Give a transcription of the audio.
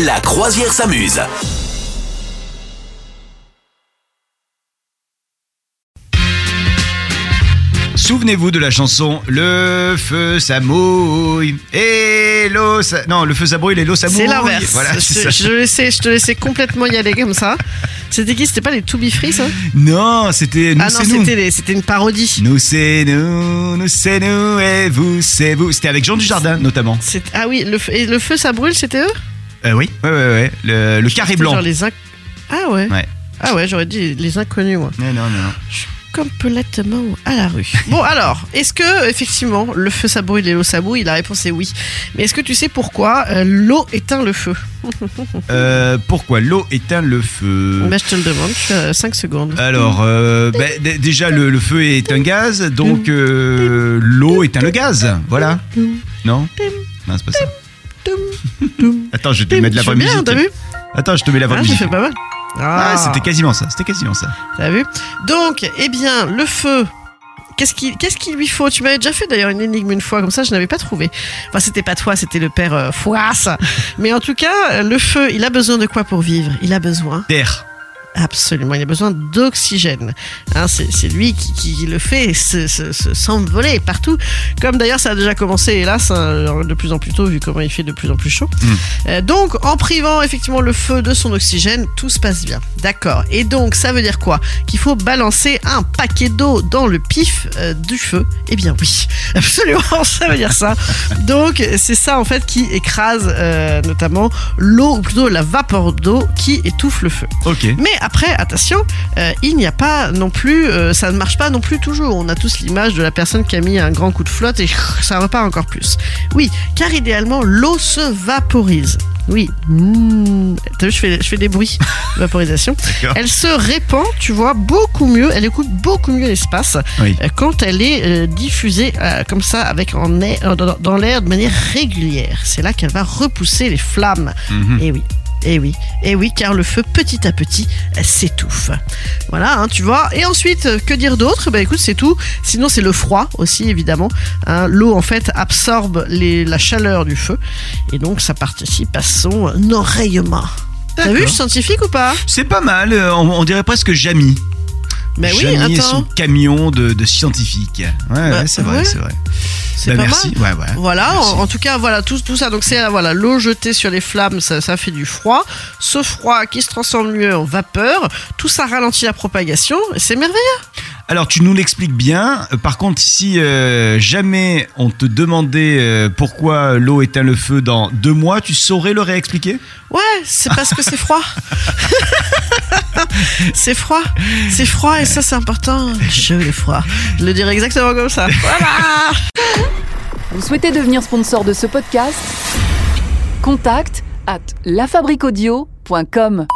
La croisière s'amuse. Souvenez-vous de la chanson Le feu ça mouille et l'eau ça... Non, le feu ça brûle et l'eau ça mouille. C'est l'inverse. Voilà, je, je, laissais, je te laissais complètement y aller comme ça. C'était qui? C'était pas les To Be Free, ça? Non, c'était nous Ah non, c'était une parodie. Nous c'est nous, nous c'est nous et vous c'est vous. C'était avec Jean Dujardin notamment. C'est- Ah oui, le feu, et le feu, ça brûle, c'était eux? Euh, oui, ouais, ouais, ouais. Le, le carré blanc. genre les inc- Ah ouais. Ouais. Ah ouais, j'aurais dit les inconnus, moi. Non, non, non. Je suis complètement à la rue. Bon, alors, est-ce que, effectivement, le feu, ça brûle et l'eau, ça bouille La réponse est oui. Mais est-ce que tu sais pourquoi euh, l'eau éteint le feu? Euh, pourquoi l'eau éteint le feu? Bah, Je te le demande, tu as 5 secondes. Alors, euh, bah, d- déjà, le, le feu est un gaz, donc l'eau éteint le gaz. Voilà. Non? Non, c'est pas ça. Attends, je te mettre la Je vraie bien, musique. t'as vu Attends, je te mets la vraie Ah, j'ai musique. fait pas mal. Ah, c'était quasiment ça. C'était quasiment ça. T'as vu Donc, eh bien, le feu. Qu'est-ce qu'il qu'est-ce qu'il lui faut? Tu m'avais déjà fait d'ailleurs une énigme une fois, comme ça je n'avais pas trouvé. Enfin, c'était pas toi, c'était le père euh. Mais en tout cas, le feu, il a besoin de quoi pour vivre? Il a besoin, Terre. Absolument, il a besoin d'oxygène. Hein, c'est lui qui, qui le fait se- se- se- s'envoler partout. Comme d'ailleurs ça a déjà commencé, hélas, hein, de plus en plus tôt, vu comment il fait de plus en plus chaud. Euh, donc, en privant effectivement le feu de son oxygène, tout se passe bien. D'accord. Et donc, ça veut dire quoi? Qu'il faut balancer un paquet d'eau dans le pif euh, du feu? Eh bien, oui, absolument, ça veut dire ça. Donc, c'est ça en fait qui écrase euh, notamment l'eau, ou plutôt la vapeur d'eau qui étouffe le feu. Ok. Mais après, attention, euh, il n'y a pas non plus, euh, ça ne marche pas non plus toujours. On a tous l'image de la personne qui a mis un grand coup de flotte et ça repart encore plus. Oui, car idéalement, l'eau se vaporise. Oui, Mmh. T'as vu, je fais, je fais des bruits de vaporisation. Elle se répand, tu vois, beaucoup mieux. Elle écoute beaucoup mieux l'espace Oui. euh, quand elle est euh, diffusée euh, comme ça, avec en air- dans, dans l'air de manière régulière. C'est là qu'elle va repousser les flammes. Mhm. Et oui. Et oui, et oui, car le feu petit à petit s'étouffe. Voilà, hein, tu vois. Et ensuite, que dire d'autre? Bah écoute, c'est tout. Sinon, c'est le froid aussi, évidemment. Hein, L'eau, en fait, absorbe les, la chaleur du feu, et donc ça participe à son enrayement. T'as vu, je suis scientifique ou pas? C'est pas mal. euh, On, on dirait presque Jamy. Bah oui, Jamy et attends. son camion de, de scientifique. Ouais, Bah, ouais, c'est vrai, ouais. c'est vrai. C'est Bah, pas merci. mal. Ouais, ouais. Voilà, Merci. en, en tout cas, voilà, tout, tout ça. Donc, c'est euh, voilà, l'eau jetée sur les flammes, ça, ça fait du froid. Ce froid qui se transforme mieux en vapeur, tout ça ralentit la propagation. et C'est merveilleux. Alors tu nous l'expliques bien. Par contre, si euh, jamais on te demandait euh, pourquoi l'eau éteint le feu dans deux mois, tu saurais le réexpliquer? Ouais, c'est parce que c'est froid. c'est froid. C'est froid et ça, c'est important. Je le froid. Je le dirais exactement comme ça. Voilà. Vous souhaitez devenir sponsor de ce podcast? Contact à lafabriquaudio.com.